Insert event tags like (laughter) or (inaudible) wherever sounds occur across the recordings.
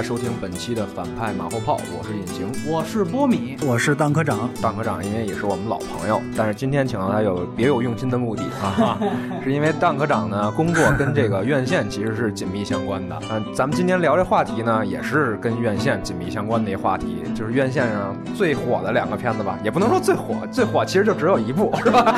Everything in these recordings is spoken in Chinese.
家收听本期的反派马后炮，我是隐形，我是波米，我是当科长。当科长因为也是我们老朋友，但是今天请到他有别有用心的目的啊，(laughs) 是因为当科长呢工作跟这个院线其实是紧密相关的。嗯，咱们今天聊这话题呢，也是跟院线紧密相关的一话题，就是院线上最火的两个片子吧，也不能说最火，最火其实就只有一部，是吧？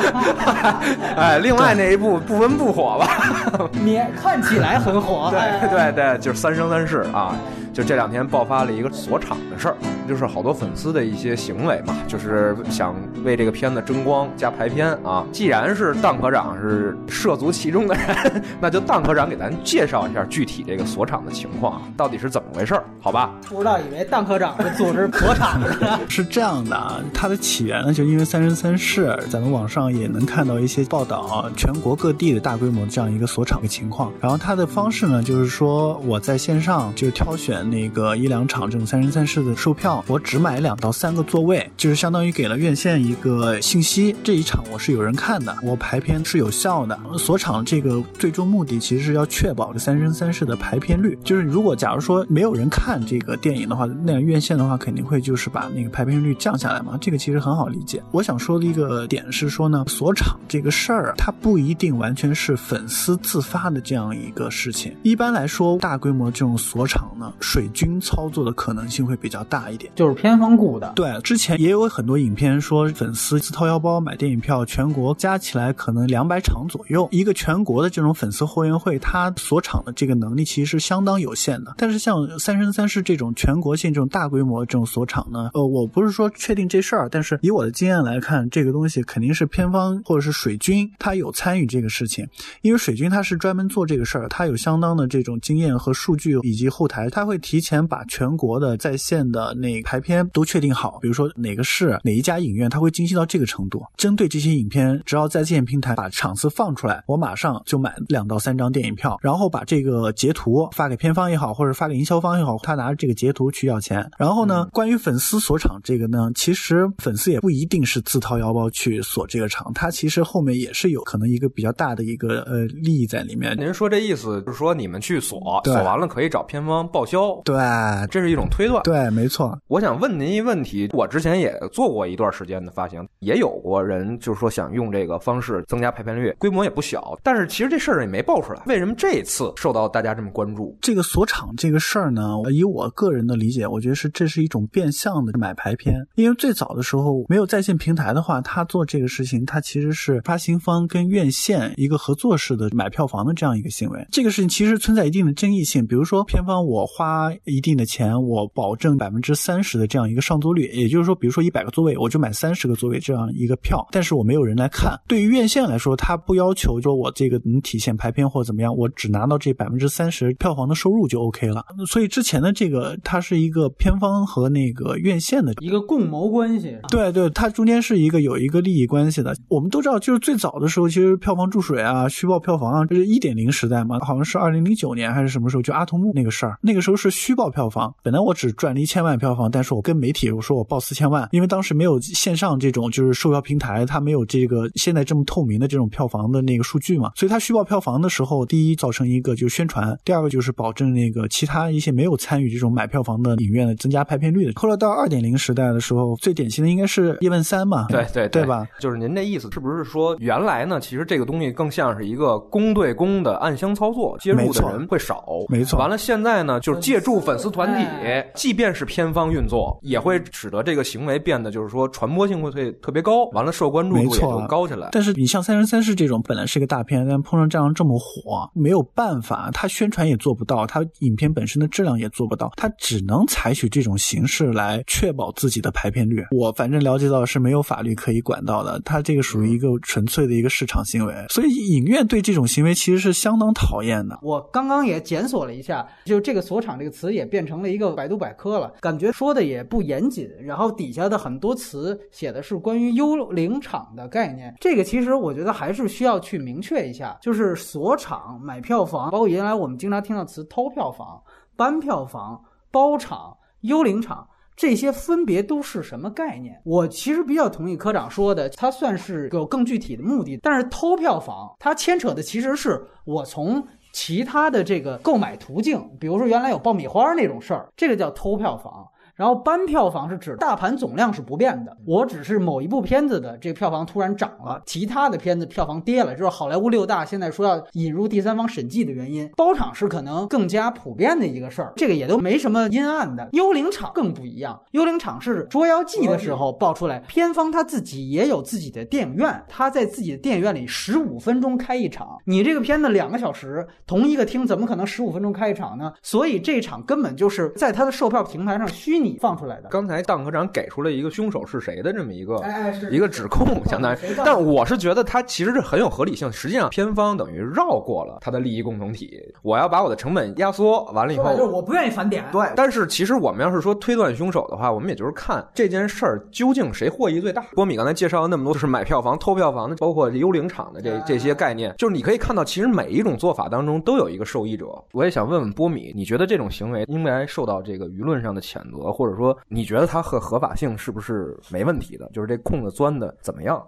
(laughs) 哎，另外那一部不温不火吧？(laughs) 你看起来很火，对对对，就是《三生三世》啊。就这两天爆发了一个锁场的事儿，就是好多粉丝的一些行为嘛，就是想为这个片子争光加排片啊。既然是蛋科长是涉足其中的人，(laughs) 那就蛋科长给咱介绍一下具体这个锁场的情况到底是怎么回事儿，好吧？不知道以为蛋科长是组织锁场的，(laughs) 是这样的啊。它的起源呢，就因为《三生三世》，咱们网上也能看到一些报道，全国各地的大规模这样一个锁场的情况。然后它的方式呢，就是说我在线上就挑选。那个一两场这种三生三世的售票，我只买两到三个座位，就是相当于给了院线一个信息，这一场我是有人看的，我排片是有效的。锁场这个最终目的其实是要确保这三生三世的排片率，就是如果假如说没有人看这个电影的话，那院线的话肯定会就是把那个排片率降下来嘛，这个其实很好理解。我想说的一个点是说呢，锁场这个事儿，它不一定完全是粉丝自发的这样一个事情。一般来说，大规模这种锁场呢，水军操作的可能性会比较大一点，就是偏方雇的。对，之前也有很多影片说粉丝自掏腰包买电影票，全国加起来可能两百场左右。一个全国的这种粉丝后援会，它锁场的这个能力其实是相当有限的。但是像《三生三世》这种全国性这种大规模这种锁场呢，呃，我不是说确定这事儿，但是以我的经验来看，这个东西肯定是偏方或者是水军他有参与这个事情，因为水军他是专门做这个事儿，他有相当的这种经验和数据以及后台，他会提前。把全国的在线的那排片都确定好，比如说哪个市哪一家影院，它会精细到这个程度。针对这些影片，只要在线平台把场次放出来，我马上就买两到三张电影票，然后把这个截图发给片方也好，或者发给营销方也好，他拿着这个截图去要钱。然后呢，关于粉丝锁场这个呢，其实粉丝也不一定是自掏腰包去锁这个场，他其实后面也是有可能一个比较大的一个呃利益在里面。您说这意思就是说你们去锁，锁完了可以找片方报销。对。哎，这是一种推断。对，没错。我想问您一问题，我之前也做过一段时间的发行，也有过人就是说想用这个方式增加排片率，规模也不小。但是其实这事儿也没爆出来，为什么这次受到大家这么关注？这个锁场这个事儿呢，以我个人的理解，我觉得是这是一种变相的买排片。因为最早的时候没有在线平台的话，他做这个事情，他其实是发行方跟院线一个合作式的买票房的这样一个行为。这个事情其实存在一定的争议性，比如说片方我花一。定的钱，我保证百分之三十的这样一个上座率，也就是说，比如说一百个座位，我就买三十个座位这样一个票，但是我没有人来看。对于院线来说，他不要求说我这个能体现排片或者怎么样，我只拿到这百分之三十票房的收入就 OK 了。所以之前的这个，它是一个片方和那个院线的一个共谋关系。对对，它中间是一个有一个利益关系的。我们都知道，就是最早的时候，其实票房注水啊、虚报票房啊，这是一点零时代嘛，好像是二零零九年还是什么时候，就阿童木那个事儿，那个时候是虚报。票房本来我只赚了一千万票房，但是我跟媒体我说我报四千万，因为当时没有线上这种就是售票平台，它没有这个现在这么透明的这种票房的那个数据嘛，所以它虚报票房的时候，第一造成一个就是宣传，第二个就是保证那个其他一些没有参与这种买票房的影院的增加排片率的。后来到二点零时代的时候，最典型的应该是叶问三嘛，对对对吧？就是您这意思是不是说原来呢，其实这个东西更像是一个公对公的暗箱操作，接入的人会少，没错。完了现在呢，就是借助粉丝团体。即便是偏方运作，也会使得这个行为变得就是说传播性会特特别高，完了受关注度也就高起来。但是你像《三生三世》这种本来是个大片，但碰上这样这么火，没有办法，他宣传也做不到，他影片本身的质量也做不到，他只能采取这种形式来确保自己的排片率。我反正了解到是没有法律可以管到的，他这个属于一个纯粹的一个市场行为，所以影院对这种行为其实是相当讨厌的。我刚刚也检索了一下，就这个“锁场”这个词也变成了一个百度百科了，感觉说的也不严谨。然后底下的很多词写的是关于幽灵场的概念，这个其实我觉得还是需要去明确一下，就是锁场、买票房，包括原来我们经常听到词偷票房、搬票房、包场、幽灵场。这些分别都是什么概念？我其实比较同意科长说的，它算是有更具体的目的。但是偷票房，它牵扯的其实是我从其他的这个购买途径，比如说原来有爆米花那种事儿，这个叫偷票房。然后搬票房是指大盘总量是不变的，我只是某一部片子的这个票房突然涨了，其他的片子票房跌了，就是好莱坞六大现在说要引入第三方审计的原因。包场是可能更加普遍的一个事儿，这个也都没什么阴暗的。幽灵场更不一样，幽灵场是《捉妖记》的时候爆出来，片方他自己也有自己的电影院，他在自己的电影院里十五分钟开一场，你这个片子两个小时，同一个厅怎么可能十五分钟开一场呢？所以这场根本就是在他的售票平台上虚。你放出来的。刚才当科长给出了一个凶手是谁的这么一个一个指控，相当于，但我是觉得他其实是很有合理性。实际上，片方等于绕过了他的利益共同体，我要把我的成本压缩完了以后，就是我不愿意返点。对。但是其实我们要是说推断凶手的话，我们也就是看这件事儿究竟谁获益最大。波米刚才介绍了那么多，就是买票房、偷票房的，包括幽灵场的这这些概念，就是你可以看到，其实每一种做法当中都有一个受益者。我也想问问波米，你觉得这种行为应该受到这个舆论上的谴责，或者说你觉得它和合法性是不是没问题的？就是这空子钻的怎么样？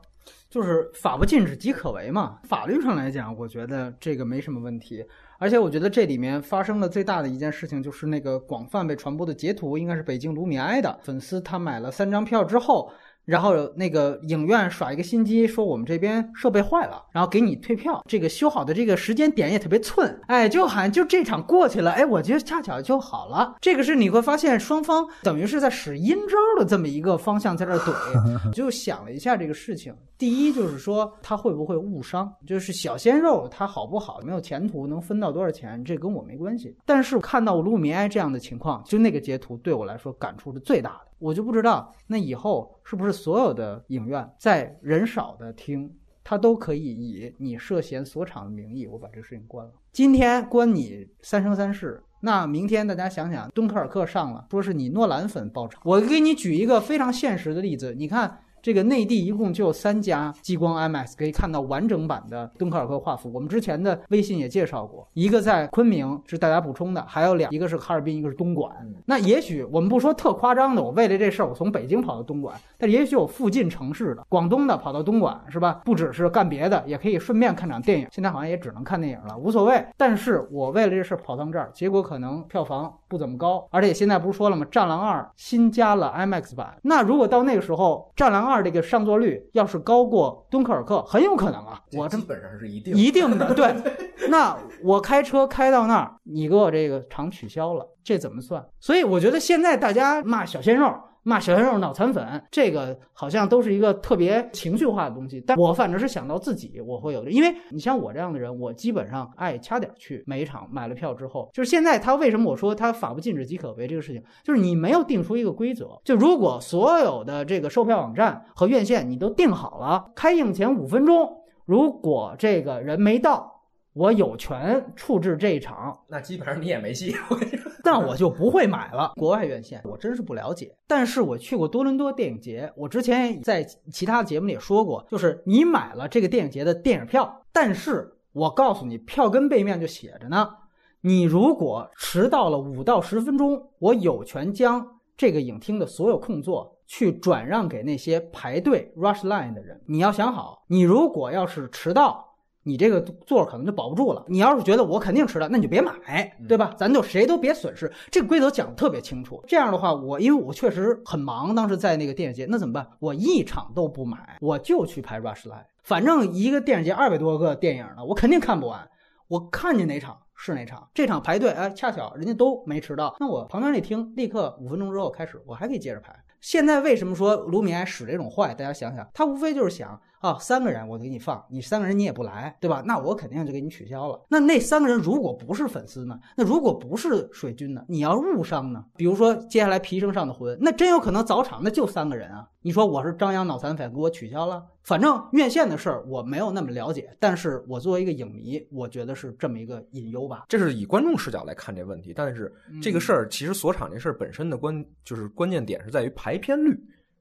就是法不禁止即可为嘛。法律上来讲，我觉得这个没什么问题。而且我觉得这里面发生的最大的一件事情，就是那个广泛被传播的截图，应该是北京卢米埃的粉丝，他买了三张票之后。然后那个影院耍一个心机，说我们这边设备坏了，然后给你退票。这个修好的这个时间点也特别寸，哎，就好像就这场过去了，哎，我觉得恰巧就好了。这个是你会发现双方等于是在使阴招的这么一个方向在这怼。(laughs) 就想了一下这个事情，第一就是说他会不会误伤，就是小鲜肉他好不好，有没有前途，能分到多少钱，这跟我没关系。但是看到卢米埃这样的情况，就那个截图对我来说感触是最大的。我就不知道，那以后是不是所有的影院在人少的厅，它都可以以你涉嫌锁场的名义，我把这个事情关了。今天关你《三生三世》，那明天大家想想，《敦刻尔克》上了，说是你诺兰粉爆场。我给你举一个非常现实的例子，你看。这个内地一共就有三家激光 IMAX 可以看到完整版的敦刻尔克画幅。我们之前的微信也介绍过，一个在昆明是大家补充的，还有两，一个是哈尔滨，一个是东莞。那也许我们不说特夸张的，我为了这事儿我从北京跑到东莞，但也许有附近城市的广东的跑到东莞是吧？不只是干别的，也可以顺便看场电影。现在好像也只能看电影了，无所谓。但是我为了这事儿跑到这儿，结果可能票房不怎么高，而且现在不是说了吗？《战狼二》新加了 IMAX 版，那如果到那个时候，《战狼二》这个上座率要是高过敦刻尔克，很有可能啊！我这基本上是一定一定的，对。(laughs) 那我开车开到那儿，你给我这个场取消了，这怎么算？所以我觉得现在大家骂小鲜肉。骂小鲜肉脑残粉，这个好像都是一个特别情绪化的东西。但我反正是想到自己，我会有的，因为你像我这样的人，我基本上爱掐点去每一场买了票之后，就是现在他为什么我说他法不禁止即可为这个事情，就是你没有定出一个规则。就如果所有的这个售票网站和院线你都定好了，开映前五分钟，如果这个人没到。我有权处置这一场，(laughs) 那基本上你也没戏。(laughs) 那我就不会买了。国外院线我真是不了解，但是我去过多伦多电影节，我之前在其他节目里也说过，就是你买了这个电影节的电影票，但是我告诉你，票根背面就写着呢，你如果迟到了五到十分钟，我有权将这个影厅的所有空座去转让给那些排队 rush line 的人。你要想好，你如果要是迟到。你这个座可能就保不住了。你要是觉得我肯定迟到，那你就别买，对吧？咱就谁都别损失。这个规则讲的特别清楚。这样的话，我因为我确实很忙，当时在那个电影节，那怎么办？我一场都不买，我就去排 rush line。反正一个电影节二百多个电影呢，我肯定看不完。我看见哪场是哪场。这场排队，哎，恰巧人家都没迟到，那我旁边那厅立刻五分钟之后开始，我还可以接着排。现在为什么说卢米埃使这种坏？大家想想，他无非就是想。啊，三个人我给你放，你三个人你也不来，对吧？那我肯定就给你取消了。那那三个人如果不是粉丝呢？那如果不是水军呢？你要误伤呢？比如说接下来皮生上的魂，那真有可能早场那就三个人啊。你说我是张扬脑残粉，给我取消了。反正院线的事儿我没有那么了解，但是我作为一个影迷，我觉得是这么一个隐忧吧。这是以观众视角来看这问题，但是这个事儿其实锁场这事儿本身的关就是关键点是在于排片率，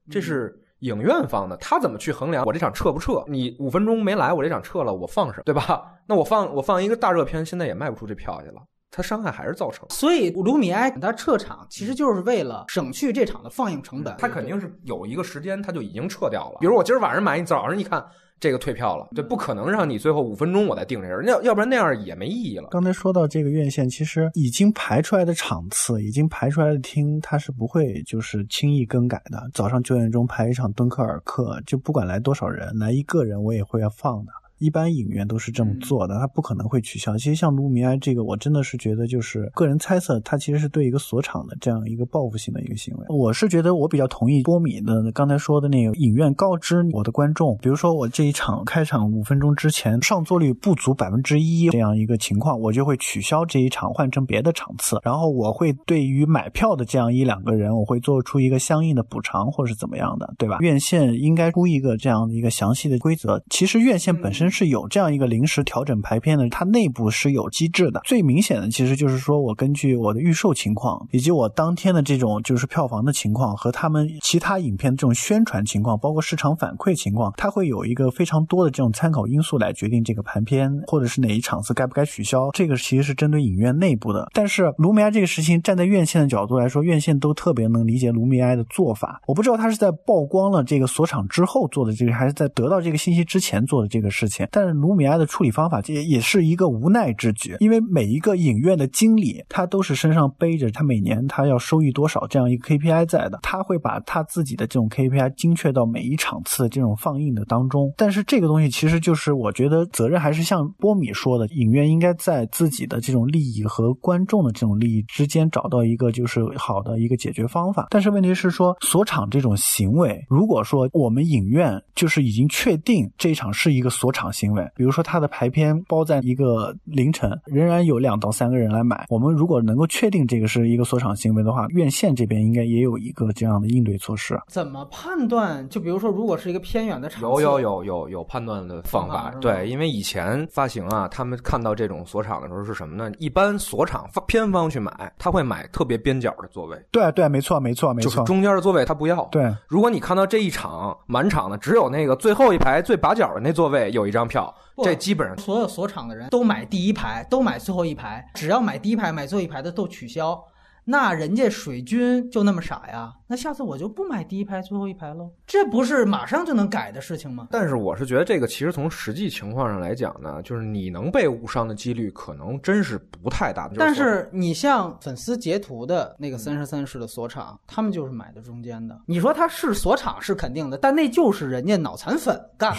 这是。影院方的他怎么去衡量我这场撤不撤？你五分钟没来，我这场撤了，我放什么？对吧？(laughs) 那我放我放一个大热片，现在也卖不出这票去了。它伤害还是造成。所以卢米埃他撤场，其实就是为了省去这场的放映成本。他肯定是有一个时间，他就已经撤掉了。比如我今儿晚上买，你早上一看。这个退票了，对，不可能让你最后五分钟我再定这人，要要不然那样也没意义了。刚才说到这个院线，其实已经排出来的场次，已经排出来的厅，它是不会就是轻易更改的。早上九点钟排一场敦刻尔克，就不管来多少人，来一个人我也会要放的。一般影院都是这么做的，他不可能会取消。其实像卢米埃这个，我真的是觉得就是个人猜测，他其实是对一个锁场的这样一个报复性的一个行为。我是觉得我比较同意波米的刚才说的那个影院告知我的观众，比如说我这一场开场五分钟之前上座率不足百分之一这样一个情况，我就会取消这一场，换成别的场次。然后我会对于买票的这样一两个人，我会做出一个相应的补偿或者是怎么样的，对吧？院线应该出一个这样的一个详细的规则。其实院线本身。是有这样一个临时调整排片的，它内部是有机制的。最明显的其实就是说我根据我的预售情况，以及我当天的这种就是票房的情况和他们其他影片这种宣传情况，包括市场反馈情况，它会有一个非常多的这种参考因素来决定这个盘片或者是哪一场次该不该取消。这个其实是针对影院内部的。但是卢米埃这个事情站在院线的角度来说，院线都特别能理解卢米埃的做法。我不知道他是在曝光了这个锁场之后做的这个，还是在得到这个信息之前做的这个事情。但是卢米埃的处理方法也也是一个无奈之举，因为每一个影院的经理他都是身上背着他每年他要收益多少这样一个 KPI 在的，他会把他自己的这种 KPI 精确到每一场次这种放映的当中。但是这个东西其实就是我觉得责任还是像波米说的，影院应该在自己的这种利益和观众的这种利益之间找到一个就是好的一个解决方法。但是问题是说锁场这种行为，如果说我们影院就是已经确定这一场是一个锁场。行为，比如说它的排片包在一个凌晨，仍然有两到三个人来买。我们如果能够确定这个是一个锁场行为的话，院线这边应该也有一个这样的应对措施。怎么判断？就比如说，如果是一个偏远的场，有有有有有判断的方法。对，因为以前发行啊，他们看到这种锁场的时候是什么呢？一般锁场偏方去买，他会买特别边角的座位。对对，没错没错没错，就是中间的座位他不要。对，如果你看到这一场满场的只有那个最后一排最把角的那座位有一张票。这基本上所有锁场的人都买第一排，都买最后一排，只要买第一排、买最后一排的都取消。那人家水军就那么傻呀？那下次我就不买第一排最后一排喽，这不是马上就能改的事情吗？但是我是觉得这个其实从实际情况上来讲呢，就是你能被误伤的几率可能真是不太大。但是你像粉丝截图的那个三十三室的锁厂，他们就是买的中间的。你说他是锁厂是肯定的，但那就是人家脑残粉干的。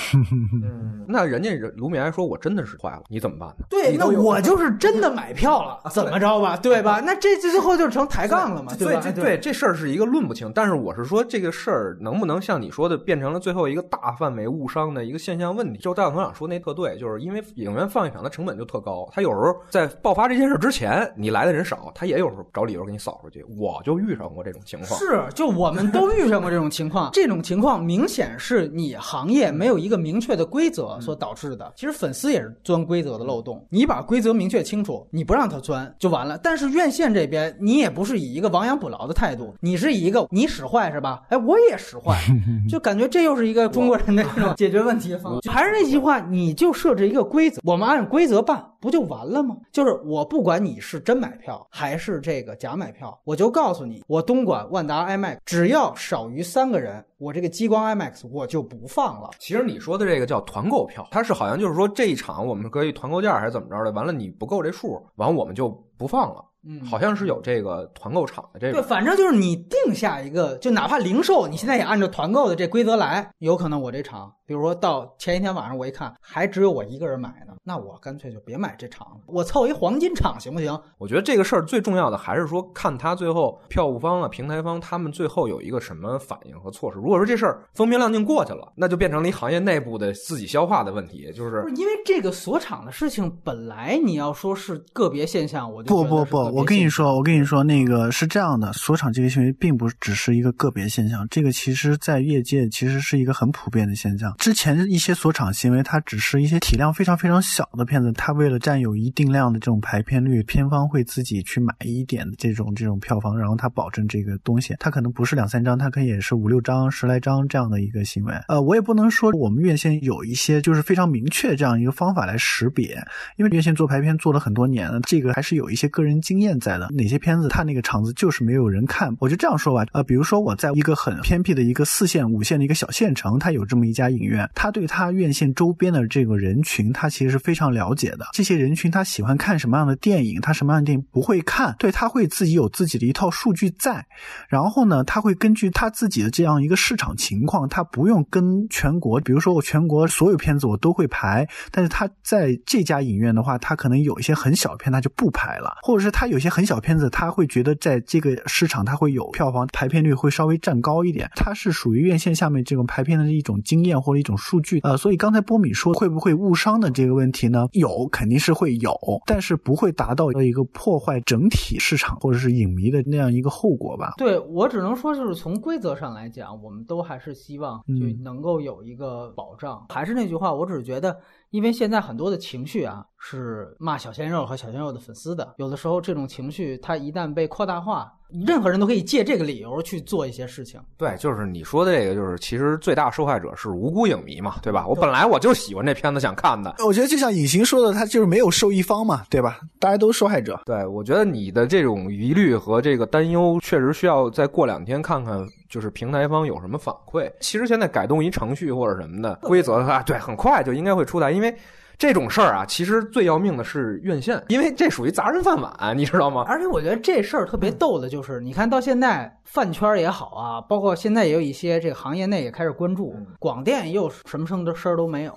(laughs) 那人家卢米埃说我真的是坏了，你怎么办呢？对，那我就是真的买票了，(laughs) 怎么着吧？对吧？那这最后就成抬杠了嘛？对吧？对，这事儿是一个论不清。但是我是说，这个事儿能不能像你说的，变成了最后一个大范围误伤的一个现象问题？就大总长说那特对，就是因为影院放一场的成本就特高，他有时候在爆发这件事之前，你来的人少，他也有时候找理由给你扫出去。我就遇上过这种情况，是，就我们都遇上过这种情况。(laughs) 这种情况明显是你行业没有一个明确的规则所导致的。其实粉丝也是钻规则的漏洞，你把规则明确清楚，你不让他钻就完了。但是院线这边，你也不是以一个亡羊补牢的态度，你是以一个。你使坏是吧？哎，我也使坏，(laughs) 就感觉这又是一个中国人的这种解决问题的方式。还是那句话，你就设置一个规则，我们按规则办，不就完了吗？就是我不管你是真买票还是这个假买票，我就告诉你，我东莞万达 IMAX 只要少于三个人，我这个激光 IMAX 我就不放了。其实你说的这个叫团购票，它是好像就是说这一场我们可以团购价还是怎么着的，完了你不够这数，完我们就不放了。嗯，好像是有这个团购场的这个，对，反正就是你定下一个，就哪怕零售，你现在也按照团购的这规则来，有可能我这场。比如说到前一天晚上，我一看还只有我一个人买呢，那我干脆就别买这场了，我凑一黄金场行不行？我觉得这个事儿最重要的还是说，看他最后票务方啊、平台方他们最后有一个什么反应和措施。如果说这事儿风平浪静过去了，那就变成了一行业内部的自己消化的问题，就是因为这个锁场的事情本来你要说是个别现象，我就不不不，我跟你说，我跟你说，那个是这样的，锁场这个行为并不只是一个个别现象，这个其实在业界其实是一个很普遍的现象。之前一些锁场行为，它只是一些体量非常非常小的片子，它为了占有一定量的这种排片率，片方会自己去买一点的这种这种票房，然后它保证这个东西，它可能不是两三张，它可以也是五六张、十来张这样的一个行为。呃，我也不能说我们院线有一些就是非常明确这样一个方法来识别，因为院线做排片做了很多年了，这个还是有一些个人经验现在的。哪些片子它那个场子就是没有人看，我就这样说吧。呃，比如说我在一个很偏僻的一个四线、五线的一个小县城，它有这么一家影院，它对它院线周边的这个人群，它其实是非常了解的。这些人群他喜欢看什么样的电影，他什么样的电影不会看，对他会自己有自己的一套数据在。然后呢，他会根据他自己的这样一个市场情况，他不用跟全国，比如说我全国所有片子我都会排，但是他在这家影院的话，他可能有一些很小片他就不排了，或者是他有些很小片子，他会觉得在这个市场他会有票房排片率会稍微占高一点，它是属于院线下面这种排片的一种经验或者一种数据。呃，所以刚才波米说会不会误伤的这个问题呢？有，肯定是会有，但是不会达到一个破坏整体市场或者是影迷的那样一个后果吧？对我只能说，就是从规则上来讲，我们都还是希望就能够有一个保障。还是那句话，我只是觉得。因为现在很多的情绪啊，是骂小鲜肉和小鲜肉的粉丝的。有的时候这种情绪，它一旦被扩大化，任何人都可以借这个理由去做一些事情。对，就是你说的这个，就是其实最大受害者是无辜影迷嘛，对吧？我本来我就喜欢这片子，想看的。我觉得就像隐形说的，他就是没有受益方嘛，对吧？大家都受害者。对，我觉得你的这种疑虑和这个担忧，确实需要再过两天看看。就是平台方有什么反馈？其实现在改动一程序或者什么的规则的话，对，很快就应该会出台。因为这种事儿啊，其实最要命的是院线，因为这属于砸人饭碗，你知道吗？而且我觉得这事儿特别逗的就是，你看到现在饭圈也好啊，包括现在也有一些这个行业内也开始关注广电，又什么声的事儿都没有。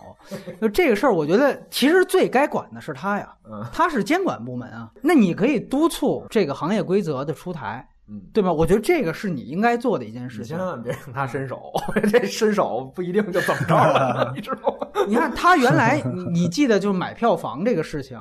就这个事儿，我觉得其实最该管的是他呀，他是监管部门啊。那你可以督促这个行业规则的出台。嗯，对吧？我觉得这个是你应该做的一件事情。千万别让他伸手，这伸手不一定就怎么着了，(laughs) 你知道吗？(laughs) 你看他原来，你记得就买票房这个事情，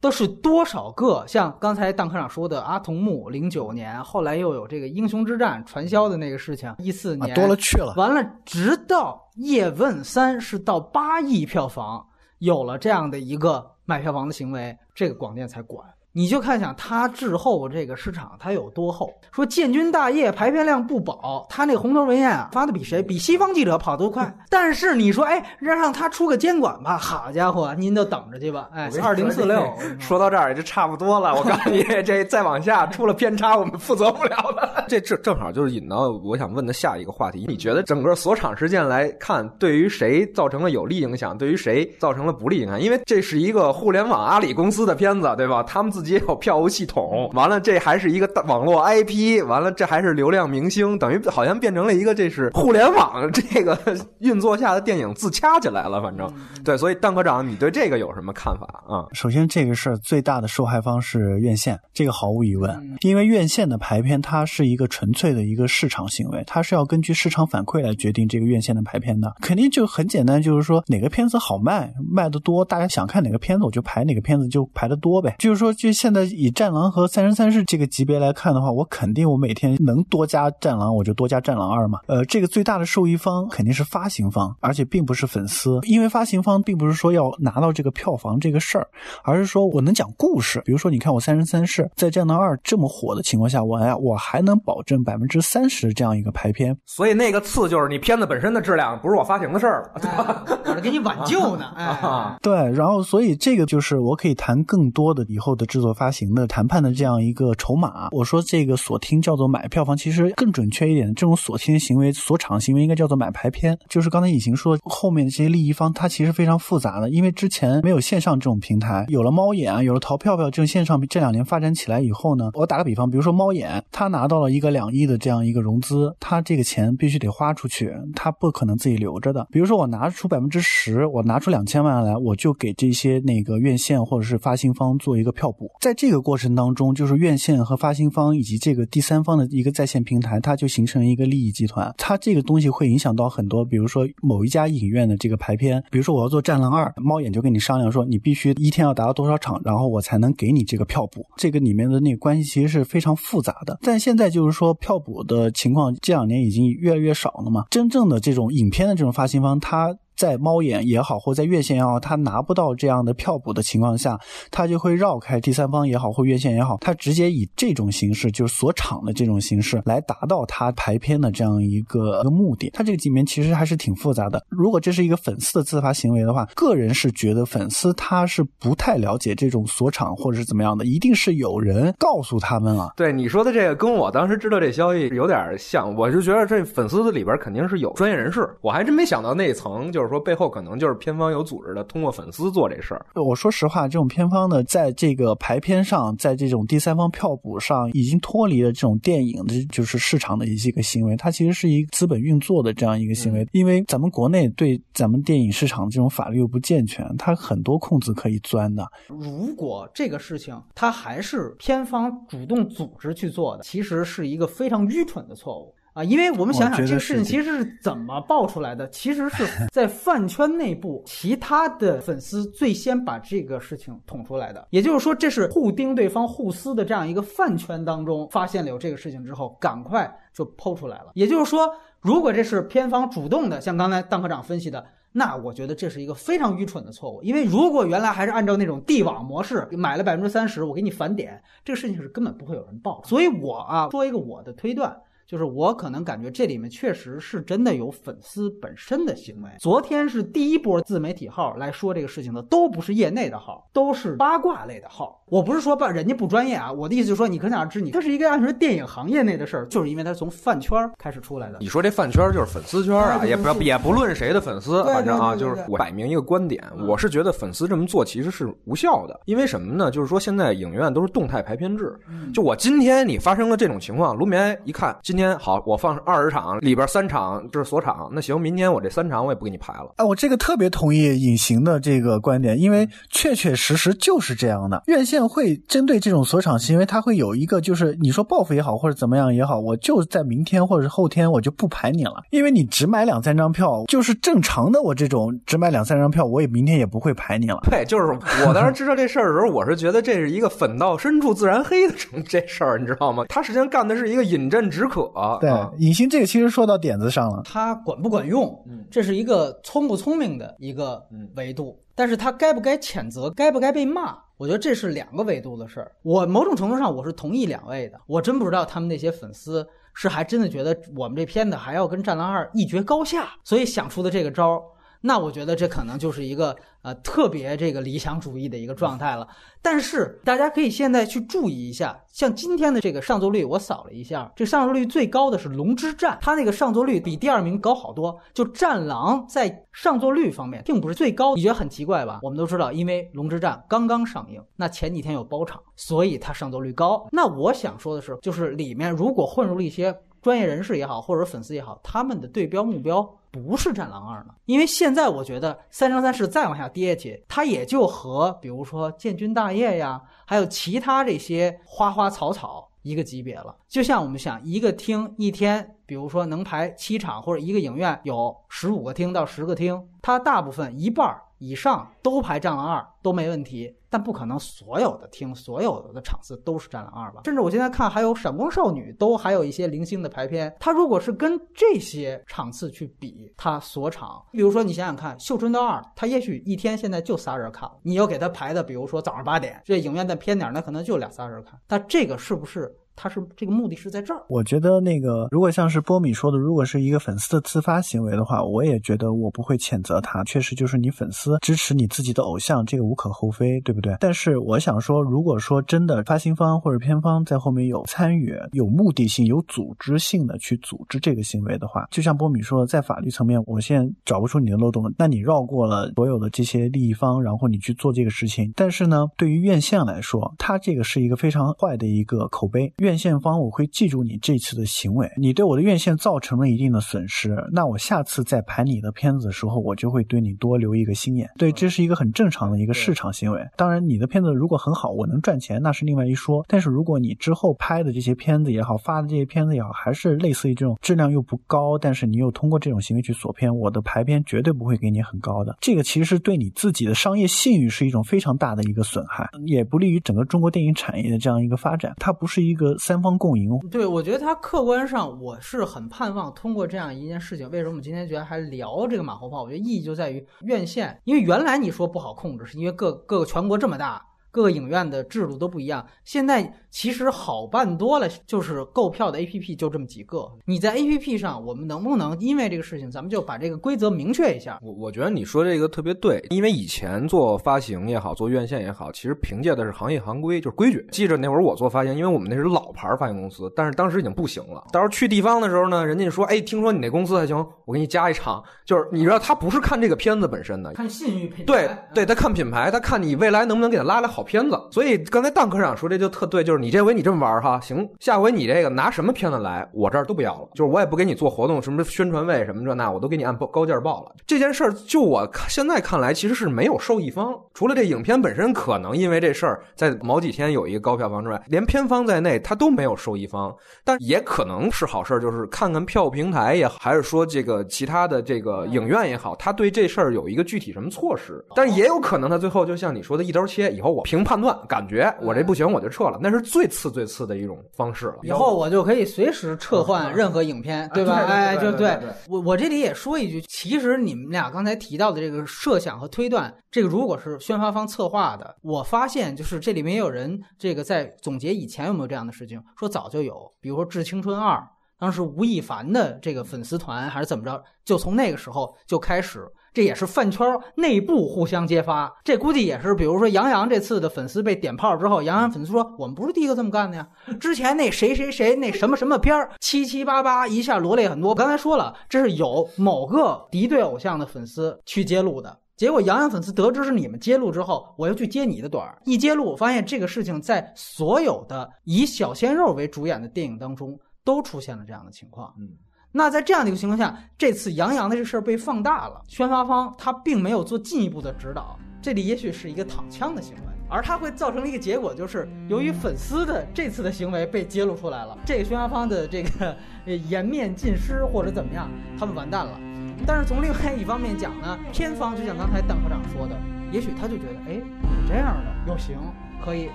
都是多少个？像刚才邓科长说的，阿童木零九年，后来又有这个英雄之战传销的那个事情，一四年多了去了。完了，直到叶问三是到八亿票房，有了这样的一个买票房的行为，这个广电才管。你就看想他滞后这个市场他有多厚？说建军大业排片量不保，他那红头文件啊发的比谁？比西方记者跑得快。但是你说，哎，让让他出个监管吧，好家伙，您就等着去吧。哎，二零四六，说到这儿也就差不多了。我告诉你，这再往下出了偏差，我们负责不了了。(laughs) 这正正好就是引到我想问的下一个话题。你觉得整个锁厂事件来看，对于谁造成了有利影响？对于谁造成了不利影响？因为这是一个互联网阿里公司的片子，对吧？他们自自己有票务系统，完了这还是一个网络 IP，完了这还是流量明星，等于好像变成了一个这是互联网 (laughs) 这个运作下的电影自掐起来了，反正。对，所以邓科长，你对这个有什么看法啊？首先，这个事儿最大的受害方是院线，这个毫无疑问，因为院线的排片它是一个纯粹的一个市场行为，它是要根据市场反馈来决定这个院线的排片的，肯定就很简单，就是说哪个片子好卖，卖的多，大家想看哪个片子，我就排哪个片子就排的多呗，就是说就。现在以《战狼》和《三生三世》这个级别来看的话，我肯定我每天能多加《战狼》，我就多加《战狼二》嘛。呃，这个最大的受益方肯定是发行方，而且并不是粉丝，因为发行方并不是说要拿到这个票房这个事儿，而是说我能讲故事。比如说，你看我《三生三世》在《战狼二》这么火的情况下，我呀我还能保证百分之三十这样一个排片。所以那个次就是你片子本身的质量，不是我发行的事儿了，(laughs) 我是给你挽救呢。哎，(laughs) 对，然后所以这个就是我可以谈更多的以后的制作发行的谈判的这样一个筹码。我说这个锁听叫做买票房，其实更准确一点，这种锁听行为、锁场行为应该叫做买排片。就是刚才隐形说后面的这些利益方，它其实非常复杂的，因为之前没有线上这种平台，有了猫眼啊，有了淘票票这种线上，这两年发展起来以后呢，我打个比方，比如说猫眼，他拿到了一个两亿的这样一个融资，他这个钱必须得花出去，他不可能自己留着的。比如说我拿出百分之十，我拿出两千万来，我就给这些那个院线或者是发行方做一个票补。在这个过程当中，就是院线和发行方以及这个第三方的一个在线平台，它就形成一个利益集团。它这个东西会影响到很多，比如说某一家影院的这个排片，比如说我要做《战狼二》，猫眼就跟你商量说，你必须一天要达到多少场，然后我才能给你这个票补。这个里面的那个关系其实是非常复杂的。但现在就是说票补的情况这两年已经越来越少了嘛，真正的这种影片的这种发行方，它。在猫眼也好，或在院线也好，他拿不到这样的票补的情况下，他就会绕开第三方也好，或院线也好，他直接以这种形式，就是锁场的这种形式来达到他排片的这样一个一个目的。他这个里面其实还是挺复杂的。如果这是一个粉丝的自发行为的话，个人是觉得粉丝他是不太了解这种锁场或者是怎么样的，一定是有人告诉他们了。对你说的这个，跟我当时知道这消息有点像，我就觉得这粉丝的里边肯定是有专业人士，我还真没想到那一层就是。说背后可能就是片方有组织的，通过粉丝做这事儿。我说实话，这种片方呢，在这个排片上，在这种第三方票补上，已经脱离了这种电影的，就是市场的一些个行为。它其实是一个资本运作的这样一个行为。因为咱们国内对咱们电影市场这种法律又不健全，它很多空子可以钻的。如果这个事情它还是片方主动组织去做的，其实是一个非常愚蠢的错误。啊，因为我们想想这个事情其实是怎么爆出来的，其实是 (laughs) 在饭圈内部，其他的粉丝最先把这个事情捅出来的。也就是说，这是互盯对方、互撕的这样一个饭圈当中发现了有这个事情之后，赶快就剖出来了。也就是说，如果这是片方主动的，像刚才邓科长分析的，那我觉得这是一个非常愚蠢的错误。因为如果原来还是按照那种地网模式买了百分之三十，我给你返点，这个事情是根本不会有人报。所以我啊，说一个我的推断。就是我可能感觉这里面确实是真的有粉丝本身的行为。昨天是第一波自媒体号来说这个事情的，都不是业内的号，都是八卦类的号。我不是说把人家不专业啊，我的意思就是说，你可想而知，你这是一个按说电影行业内的事儿，就是因为它从饭圈开始出来的。你说这饭圈就是粉丝圈啊，也不也不论谁的粉丝，反正啊，就是我摆明一个观点，我是觉得粉丝这么做其实是无效的。因为什么呢？就是说现在影院都是动态排片制，就我今天你发生了这种情况，卢棉一看今天。好，我放二十场，里边三场就是锁场。那行，明天我这三场我也不给你排了。哎，我这个特别同意隐形的这个观点，因为确确实实就是这样的。院线会针对这种锁场行为，它会有一个就是你说报复也好，或者怎么样也好，我就在明天或者是后天我就不排你了，因为你只买两三张票，就是正常的。我这种只买两三张票，我也明天也不会排你了。(laughs) 对，就是我当时知道这事儿的时候，我是觉得这是一个粉到深处自然黑的这事儿，你知道吗？他实际上干的是一个饮鸩止渴。啊，对，隐形这个其实说到点子上了。它管不管用，这是一个聪不聪明的一个维度，但是它该不该谴责，该不该被骂，我觉得这是两个维度的事儿。我某种程度上我是同意两位的，我真不知道他们那些粉丝是还真的觉得我们这片子还要跟《战狼二》一决高下，所以想出的这个招儿。那我觉得这可能就是一个呃特别这个理想主义的一个状态了。但是大家可以现在去注意一下，像今天的这个上座率，我扫了一下，这上座率最高的是《龙之战》，它那个上座率比第二名高好多。就《战狼》在上座率方面并不是最高，你觉得很奇怪吧？我们都知道，因为《龙之战》刚刚上映，那前几天有包场，所以它上座率高。那我想说的是，就是里面如果混入了一些专业人士也好，或者粉丝也好，他们的对标目标。不是《战狼二》了，因为现在我觉得《三生三世》再往下跌去，它也就和比如说《建军大业》呀，还有其他这些花花草草一个级别了。就像我们想一个厅一天，比如说能排七场，或者一个影院有十五个厅到十个厅，它大部分一半。以上都排《战狼二》都没问题，但不可能所有的厅、所有的场次都是《战狼二》吧？甚至我现在看还有《闪光少女》都还有一些零星的排片。它如果是跟这些场次去比，它锁场，比如说你想想看，《绣春刀二》，它也许一天现在就仨人看，你要给它排的，比如说早上八点，这影院再偏点，那可能就俩仨人看。那这个是不是？他是这个目的是在这儿。我觉得那个，如果像是波米说的，如果是一个粉丝的自发行为的话，我也觉得我不会谴责他。确实，就是你粉丝支持你自己的偶像，这个无可厚非，对不对？但是我想说，如果说真的发行方或者片方在后面有参与、有目的性、有组织性的去组织这个行为的话，就像波米说的，在法律层面，我现在找不出你的漏洞，那你绕过了所有的这些利益方，然后你去做这个事情。但是呢，对于院线来说，它这个是一个非常坏的一个口碑。院线方我会记住你这次的行为，你对我的院线造成了一定的损失，那我下次在排你的片子的时候，我就会对你多留一个心眼。对，这是一个很正常的一个市场行为。当然，你的片子如果很好，我能赚钱，那是另外一说。但是如果你之后拍的这些片子也好，发的这些片子也好，还是类似于这种质量又不高，但是你又通过这种行为去锁片，我的排片绝对不会给你很高的。这个其实是对你自己的商业信誉是一种非常大的一个损害，也不利于整个中国电影产业的这样一个发展。它不是一个三方共赢。对，我觉得他客观上我是很盼望通过这样一件事情。为什么我们今天觉得还聊这个马后炮？我觉得意义就在于院线，因为原来你说不好控制，是因为各各个全国这么大。各个影院的制度都不一样，现在其实好办多了，就是购票的 APP 就这么几个。你在 APP 上，我们能不能因为这个事情，咱们就把这个规则明确一下？我我觉得你说这个特别对，因为以前做发行也好，做院线也好，其实凭借的是行业行规，就是规矩。记着那会儿我做发行，因为我们那是老牌发行公司，但是当时已经不行了。到时候去地方的时候呢，人家就说：“哎，听说你那公司还行，我给你加一场。”就是你知道，他不是看这个片子本身的，看信誉品牌。对对，他看品牌，他看你未来能不能给他拉来好片子，所以。刚才邓科长说这就特对，就是你这回你这么玩哈，行，下回你这个拿什么片子来，我这儿都不要了，就是我也不给你做活动，什么宣传位什么这那，我都给你按高价报了。这件事儿就我现在看来，其实是没有受益方，除了这影片本身可能因为这事儿在某几天有一个高票房之外，连片方在内他都没有受益方，但也可能是好事儿，就是看看票平台也好，还是说这个其他的这个影院也好，他对这事儿有一个具体什么措施，但也有可能他最后就像你说的一刀切，以后我凭判断感觉。觉我这不行，我就撤了，那是最次最次的一种方式了。以后我就可以随时撤换任何影片，对吧？哎，就对我我这里也说一句，其实你们俩刚才提到的这个设想和推断，这个如果是宣发方策划的，我发现就是这里面也有人这个在总结以前有没有这样的事情，说早就有，比如说《致青春二》，当时吴亦凡的这个粉丝团还是怎么着，就从那个时候就开始。这也是饭圈内部互相揭发，这估计也是，比如说杨洋这次的粉丝被点炮之后，杨洋粉丝说：“我们不是第一个这么干的呀，之前那谁谁谁那什么什么片儿，七七八八一下罗列很多。刚才说了，这是有某个敌对偶像的粉丝去揭露的，结果杨洋粉丝得知是你们揭露之后，我又去揭你的短，一揭露，我发现这个事情在所有的以小鲜肉为主演的电影当中都出现了这样的情况。嗯。那在这样的一个情况下，这次杨洋的这事儿被放大了，宣发方他并没有做进一步的指导，这里也许是一个躺枪的行为，而它会造成一个结果，就是由于粉丝的这次的行为被揭露出来了，这个宣发方的这个颜面尽失或者怎么样，他们完蛋了。但是从另外一方面讲呢，片方就像刚才邓科长说的，也许他就觉得，哎，你这样的又行，可以，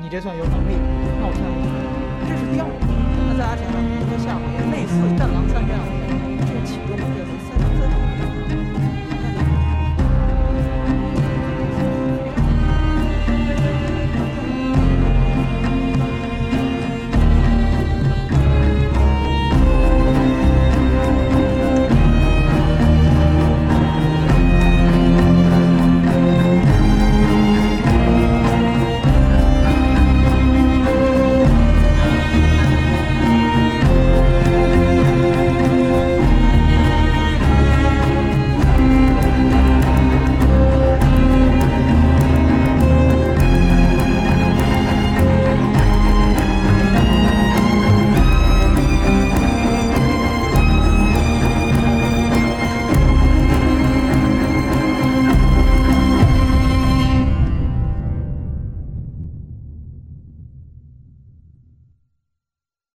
你这算有能力，那我签了，这是第二个。那大家想想，如果下回类似《战狼三》这样的，